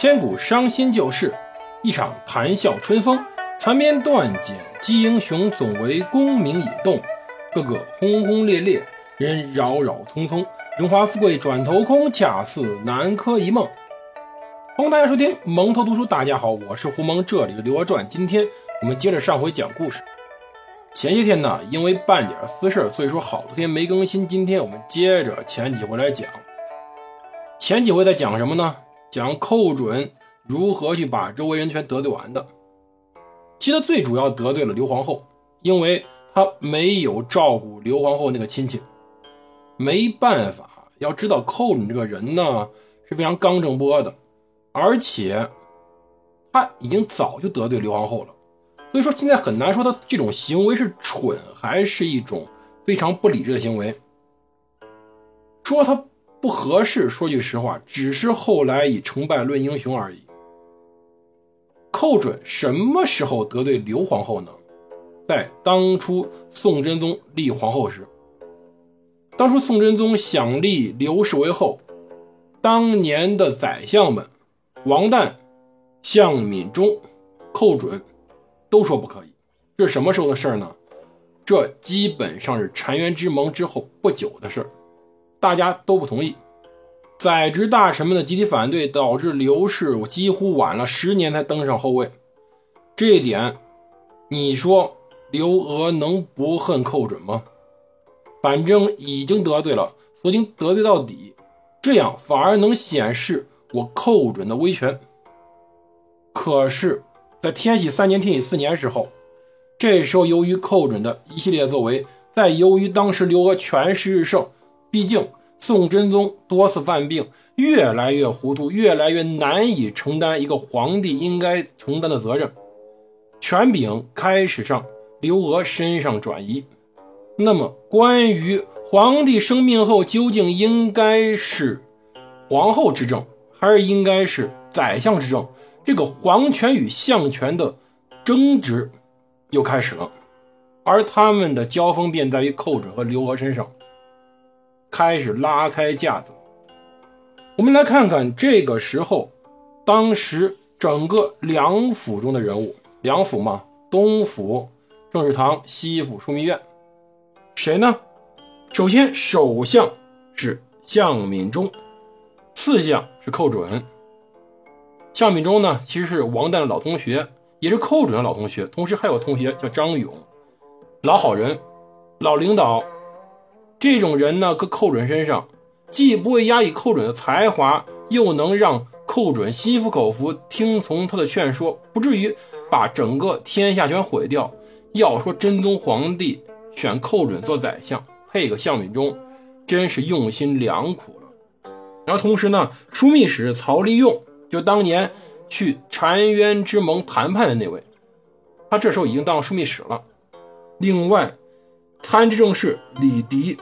千古伤心旧事，一场谈笑春风。缠绵断锦，击英雄，总为功名引动。个个轰轰烈烈，人扰扰匆匆。荣华富贵转头空，恰似南柯一梦。欢迎大家收听蒙头读书。大家好，我是胡蒙，这里是《刘娥传》。今天我们接着上回讲故事。前些天呢，因为办点私事所以说好多天没更新。今天我们接着前几回来讲。前几回在讲什么呢？讲寇准如何去把周围人全得罪完的。其实最主要得罪了刘皇后，因为他没有照顾刘皇后那个亲戚。没办法，要知道寇准这个人呢是非常刚正不阿的，而且他已经早就得罪刘皇后了，所以说现在很难说他这种行为是蠢还是一种非常不理智的行为。说他。不合适，说句实话，只是后来以成败论英雄而已。寇准什么时候得罪刘皇后呢？在当初宋真宗立皇后时，当初宋真宗想立刘氏为后，当年的宰相们王旦、向敏中、寇准都说不可以。这是什么时候的事儿呢？这基本上是澶渊之盟之后不久的事儿。大家都不同意，宰执大臣们的集体反对，导致刘氏几乎晚了十年才登上后位。这一点，你说刘娥能不恨寇准吗？反正已经得罪了，索性得罪到底，这样反而能显示我寇准的威权。可是，在天禧三年、天禧四年时候，这时候由于寇准的一系列作为，再由于当时刘娥权势日盛。毕竟，宋真宗多次犯病，越来越糊涂，越来越难以承担一个皇帝应该承担的责任。权柄开始上刘娥身上转移。那么，关于皇帝生病后究竟应该是皇后执政，还是应该是宰相执政，这个皇权与相权的争执又开始了。而他们的交锋便在于寇准和刘娥身上。开始拉开架子，我们来看看这个时候，当时整个梁府中的人物，梁府嘛，东府政事堂，西府枢密院，谁呢？首先，首相是向敏中，次相是寇准。向敏中呢，其实是王旦的老同学，也是寇准的老同学，同时还有同学叫张勇，老好人，老领导。这种人呢，搁寇准身上，既不会压抑寇准的才华，又能让寇准心服口服，听从他的劝说，不至于把整个天下全毁掉。要说真宗皇帝选寇准做宰相，配个向敏中，真是用心良苦了。然后同时呢，枢密使曹利用，就当年去澶渊之盟谈判的那位，他这时候已经当枢密使了。另外，参知政事李迪。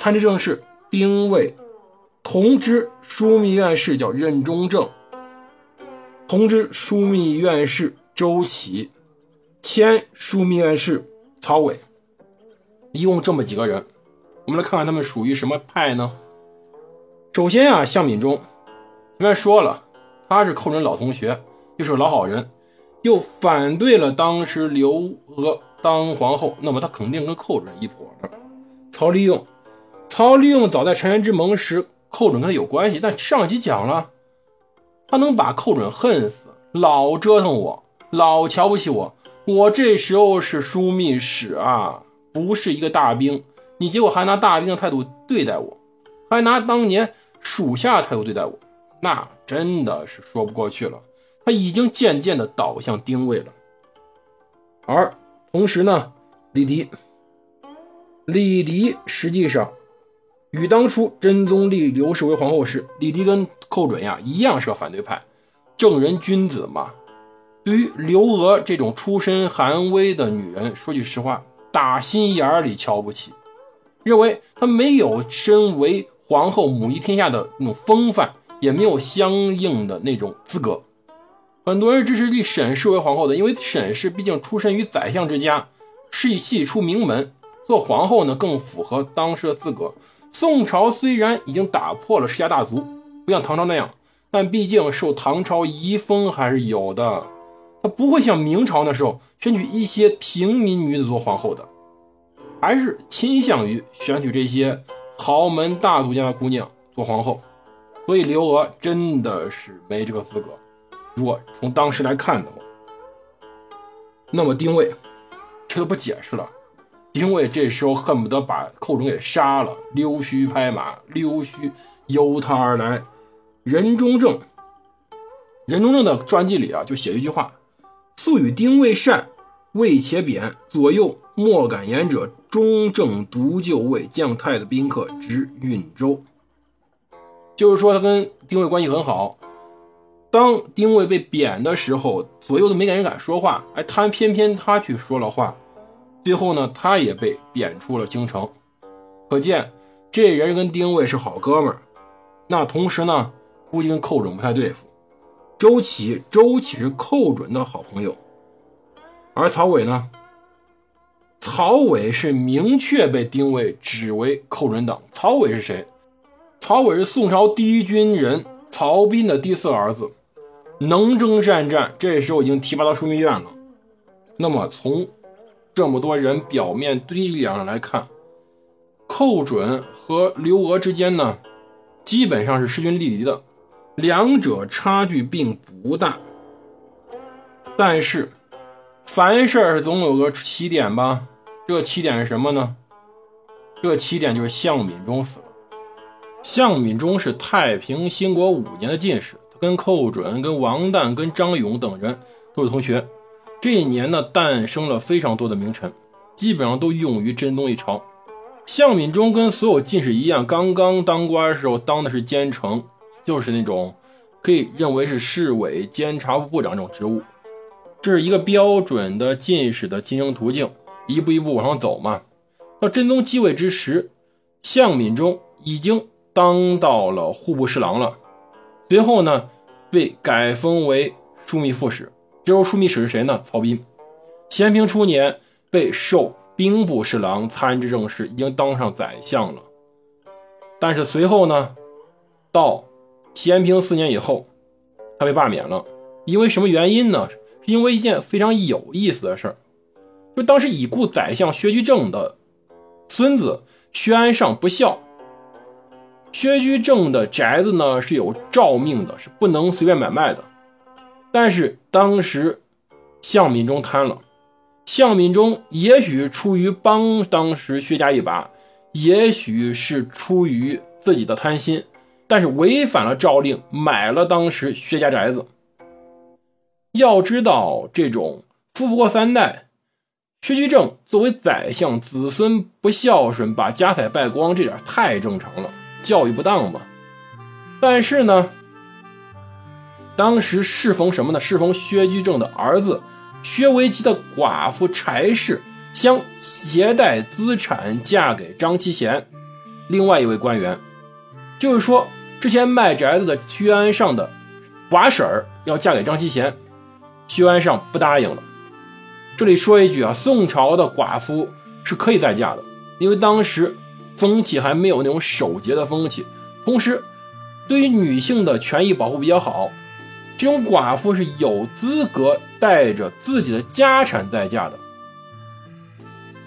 参知政事丁谓，同知枢密院事叫任中正，同知枢密院事周启，迁枢密院事曹伟，一共这么几个人。我们来看看他们属于什么派呢？首先啊，向敏中，前面说了，他是寇准老同学，又是老好人，又反对了当时刘娥当皇后，那么他肯定跟寇准一伙的。曹利用。曹利用早在澶渊之盟时，寇准跟他有关系，但上集讲了，他能把寇准恨死，老折腾我，老瞧不起我。我这时候是枢密使啊，不是一个大兵，你结果还拿大兵的态度对待我，还拿当年属下态度对待我，那真的是说不过去了。他已经渐渐的倒向丁谓了，而同时呢，李迪，李迪实际上。与当初真宗立刘氏为皇后时，李迪跟寇准呀一样是个反对派，正人君子嘛。对于刘娥这种出身寒微的女人，说句实话，打心眼里瞧不起，认为她没有身为皇后母仪天下的那种风范，也没有相应的那种资格。很多人支持立沈氏为皇后的，因为沈氏毕竟出身于宰相之家，是系出名门，做皇后呢更符合当时的资格。宋朝虽然已经打破了世家大族，不像唐朝那样，但毕竟受唐朝遗风还是有的，他不会像明朝那时候选取一些平民女子做皇后的，还是倾向于选取这些豪门大族家的姑娘做皇后。所以刘娥真的是没这个资格。如果从当时来看的话，那么丁谓这都不解释了。丁谓这时候恨不得把寇准给杀了，溜须拍马，溜须由他而来。任中正，任中正的传记里啊，就写一句话：“素与丁谓善，谓且贬，左右莫敢言者，中正独就位将太子宾客，直运州。”就是说他跟丁谓关系很好。当丁谓被贬的时候，左右都没人敢说话，哎，他偏偏他去说了话。最后呢，他也被贬出了京城。可见这人跟丁谓是好哥们儿。那同时呢，估计跟寇准不太对付。周启，周启是寇准的好朋友。而曹伟呢？曹伟是明确被丁谓指为寇准党。曹伟是谁？曹伟是宋朝第一军人曹彬的第四儿子。能征善战，这时候已经提拔到枢密院了。那么从这么多人表面堆量上来看，寇准和刘娥之间呢，基本上是势均力敌的，两者差距并不大。但是凡事总有个起点吧？这起点是什么呢？这起点就是向敏中死了。向敏中是太平兴国五年的进士。跟寇准、跟王旦、跟张勇等人都是同学。这一年呢，诞生了非常多的名臣，基本上都用于真宗一朝。向敏中跟所有进士一样，刚刚当官的时候当的是监丞，就是那种可以认为是市委监察部部长这种职务。这是一个标准的进士的晋升途径，一步一步往上走嘛。到真宗继位之时，向敏中已经当到了户部侍郎了。随后呢，被改封为枢密副使。这时候枢密使是谁呢？曹彬。咸平初年被授兵部侍郎、参知政事，已经当上宰相了。但是随后呢，到咸平四年以后，他被罢免了。因为什么原因呢？是因为一件非常有意思的事儿，就当时已故宰相薛居正的孙子薛安上不孝。薛居正的宅子呢是有诏命的，是不能随便买卖的。但是当时向敏中贪了，向敏中也许出于帮当时薛家一把，也许是出于自己的贪心，但是违反了诏令，买了当时薛家宅子。要知道，这种富不过三代，薛居正作为宰相，子孙不孝顺，把家财败光，这点太正常了。教育不当嘛，但是呢，当时适逢什么呢？适逢薛居正的儿子薛维吉的寡妇柴氏将携带资产嫁给张其贤，另外一位官员，就是说之前卖宅子的薛安尚的寡婶儿要嫁给张其贤，薛安尚不答应了。这里说一句啊，宋朝的寡妇是可以再嫁的，因为当时。风气还没有那种守节的风气，同时，对于女性的权益保护比较好，这种寡妇是有资格带着自己的家产再嫁的，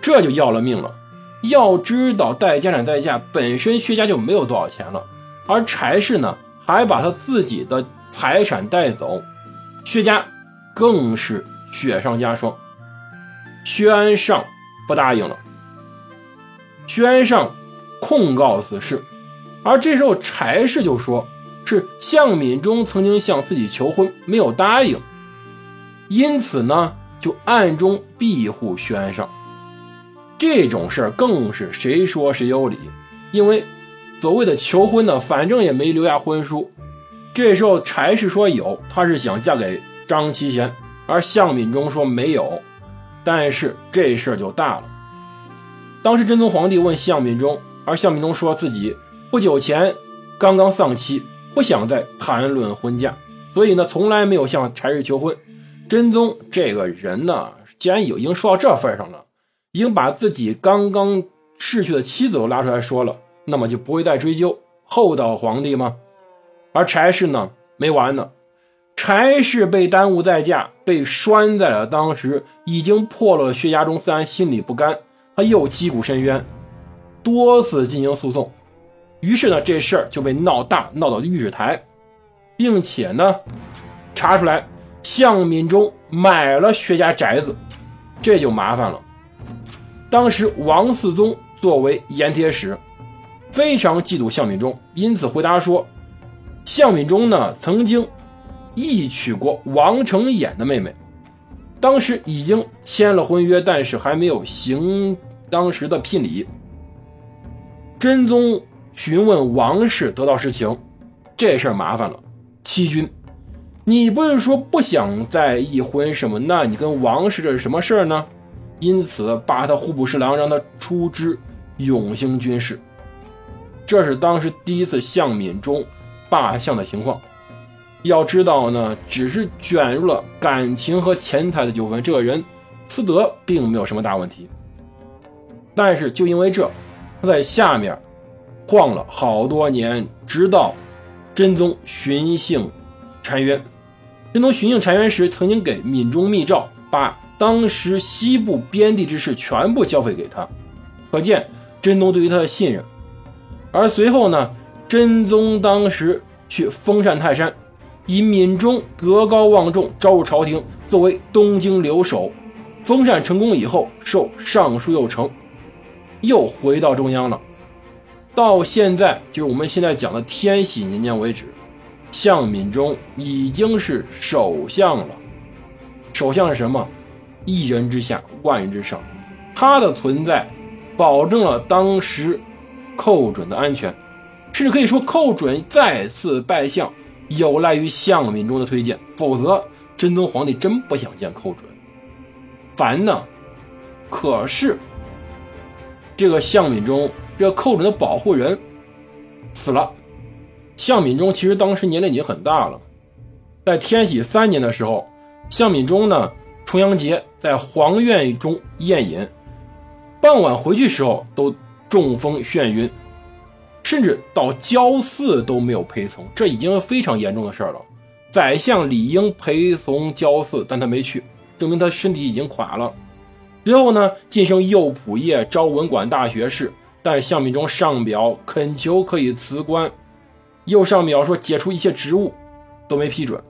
这就要了命了。要知道，带家产再嫁本身薛家就没有多少钱了，而柴氏呢还把他自己的财产带走，薛家更是雪上加霜。薛安尚不答应了。薛安尚控告此事，而这时候柴氏就说是向敏中曾经向自己求婚，没有答应，因此呢就暗中庇护宣上。这种事儿更是谁说谁有理，因为所谓的求婚呢，反正也没留下婚书。这时候柴氏说有，他是想嫁给张其贤，而向敏中说没有，但是这事儿就大了。当时真宗皇帝问向敏中，而向敏中说自己不久前刚刚丧妻，不想再谈论婚嫁，所以呢，从来没有向柴氏求婚。真宗这个人呢，既然已经说到这份上了，已经把自己刚刚逝去的妻子都拉出来说了，那么就不会再追究厚道皇帝吗？而柴氏呢，没完呢。柴氏被耽误再嫁，被拴在了当时已经破了薛家中，自然心里不甘，他又击鼓申冤，多次进行诉讼。于是呢，这事儿就被闹大，闹到御史台，并且呢，查出来向敏中买了薛家宅子，这就麻烦了。当时王嗣宗作为盐铁使，非常嫉妒向敏中，因此回答说，向敏中呢曾经。义娶过王承衍的妹妹，当时已经签了婚约，但是还没有行当时的聘礼。真宗询问王氏，得到实情，这事儿麻烦了。欺君，你不是说不想再议婚什么？那你跟王氏这是什么事儿呢？因此罢他户部侍郎，让他出知永兴军事。这是当时第一次向敏中罢相的情况。要知道呢，只是卷入了感情和钱财的纠纷，这个人私德并没有什么大问题。但是就因为这，他在下面晃了好多年，直到真宗巡幸澶渊。真宗巡幸澶渊时，曾经给闽中密诏，把当时西部边地之事全部交费给他，可见真宗对于他的信任。而随后呢，真宗当时去封禅泰山。以闽中德高望重，招入朝廷，作为东京留守。封禅成功以后，受尚书右丞，又回到中央了。到现在，就是我们现在讲的天禧年间为止，向敏中已经是首相了。首相是什么？一人之下，万人之上。他的存在，保证了当时寇准的安全，甚至可以说，寇准再次拜相。有赖于向敏中的推荐，否则真宗皇帝真不想见寇准。烦呢。可是这个向敏中，这寇准的保护人死了。向敏中其实当时年龄已经很大了，在天禧三年的时候，向敏中呢重阳节在皇院中宴饮，傍晚回去时候都中风眩晕。甚至到交祀都没有陪从，这已经非常严重的事儿了。宰相理应陪从交祀，但他没去，证明他身体已经垮了。之后呢，晋升右仆射，招文馆大学士，但项敏中上表恳求可以辞官，又上表说解除一切职务，都没批准。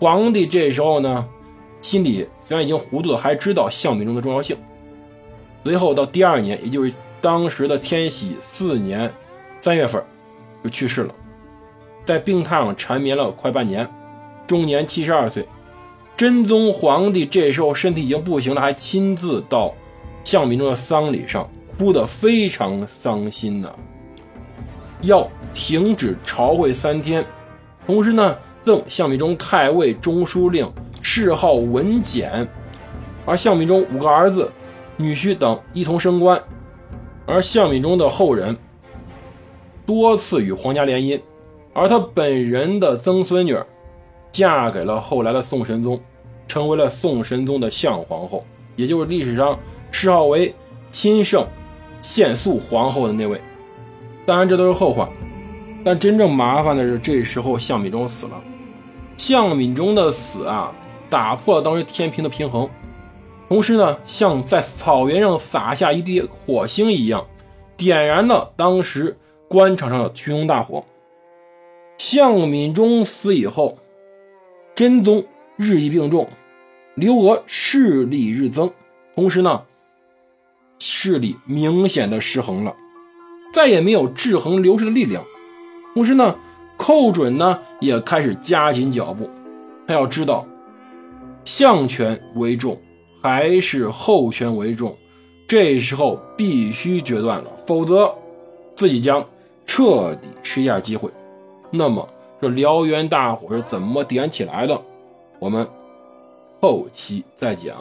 皇帝这时候呢，心里虽然已经糊涂了，还知道项敏中的重要性。随后到第二年，也就是当时的天禧四年。三月份就去世了，在病榻上缠绵了快半年，终年七十二岁。真宗皇帝这时候身体已经不行了，还亲自到向敏中的丧礼上，哭得非常伤心呐，要停止朝会三天，同时呢赠项敏中太尉、中书令，谥号文简，而项敏中五个儿子、女婿等一同升官，而项敏中的后人。多次与皇家联姻，而他本人的曾孙女嫁给了后来的宋神宗，成为了宋神宗的相皇后，也就是历史上谥号为亲圣献肃皇后的那位。当然，这都是后话。但真正麻烦的是，这时候向敏中死了。向敏中的死啊，打破了当时天平的平衡，同时呢，像在草原上撒下一滴火星一样，点燃了当时。官场上的群雄大火。向敏中死以后，真宗日益病重，刘娥势力日增，同时呢，势力明显的失衡了，再也没有制衡刘氏的力量。同时呢，寇准呢也开始加紧脚步。他要知道，相权为重还是后权为重，这时候必须决断了，否则自己将。彻底失一下机会，那么这燎原大火是怎么点起来的？我们后期再讲。